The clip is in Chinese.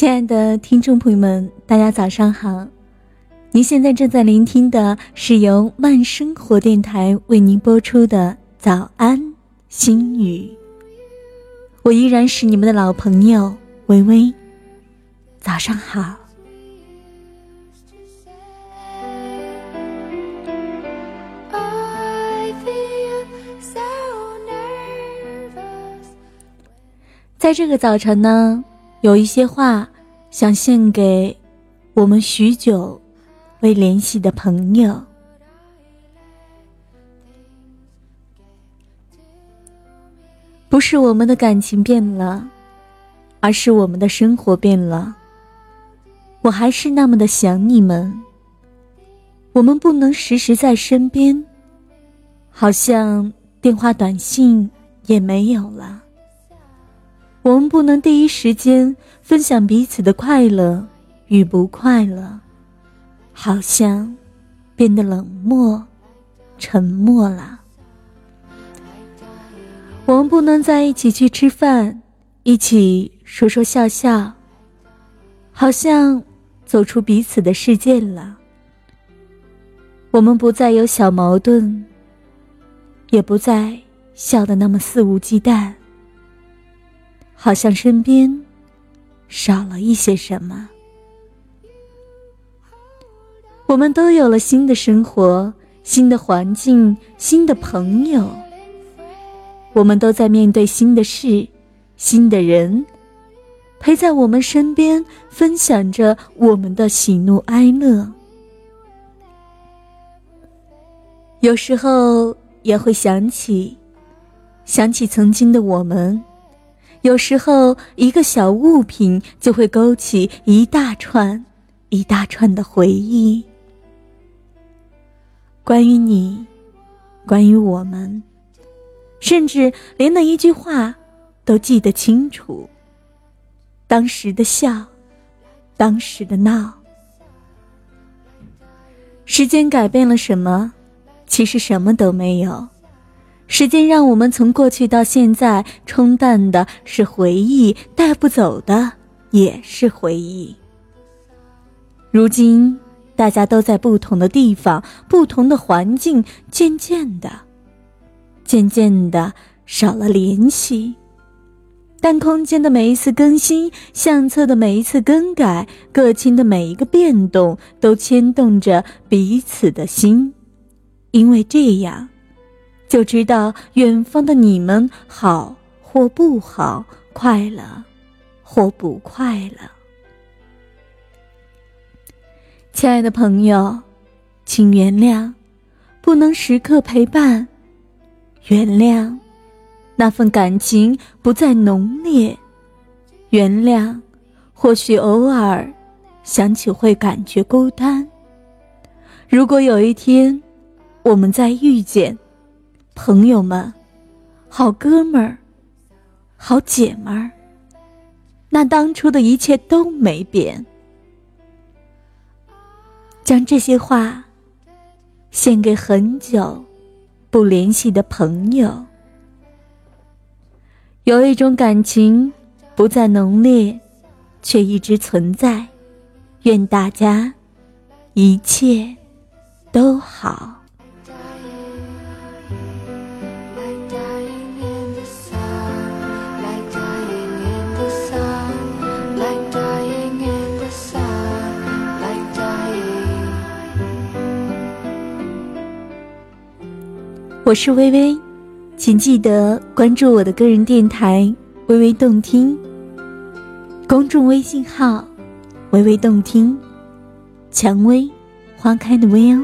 亲爱的听众朋友们，大家早上好！您现在正在聆听的是由慢生活电台为您播出的早安心语。我依然是你们的老朋友微微，早上好。在这个早晨呢，有一些话想献给我们许久未联系的朋友。不是我们的感情变了，而是我们的生活变了。我还是那么的想你们。我们不能时时在身边，好像电话短信也没有了。我们不能第一时间分享彼此的快乐与不快乐，好像变得冷漠、沉默了。我们不能在一起去吃饭，一起说说笑笑，好像走出彼此的世界了。我们不再有小矛盾，也不再笑得那么肆无忌惮。好像身边少了一些什么。我们都有了新的生活、新的环境、新的朋友。我们都在面对新的事、新的人，陪在我们身边，分享着我们的喜怒哀乐。有时候也会想起，想起曾经的我们。有时候，一个小物品就会勾起一大串、一大串的回忆，关于你，关于我们，甚至连那一句话都记得清楚。当时的笑，当时的闹，时间改变了什么？其实什么都没有。时间让我们从过去到现在，冲淡的是回忆，带不走的也是回忆。如今，大家都在不同的地方、不同的环境，渐渐的，渐渐的少了联系。但空间的每一次更新，相册的每一次更改，个性的每一个变动，都牵动着彼此的心，因为这样。就知道远方的你们好或不好，快乐或不快乐。亲爱的朋友，请原谅，不能时刻陪伴；原谅，那份感情不再浓烈；原谅，或许偶尔想起会感觉孤单。如果有一天，我们再遇见。朋友们，好哥们儿，好姐们儿，那当初的一切都没变。将这些话献给很久不联系的朋友。有一种感情不再浓烈，却一直存在。愿大家一切都好。我是微微，请记得关注我的个人电台“微微动听”公众微信号“微微动听”，蔷薇花开的薇哦。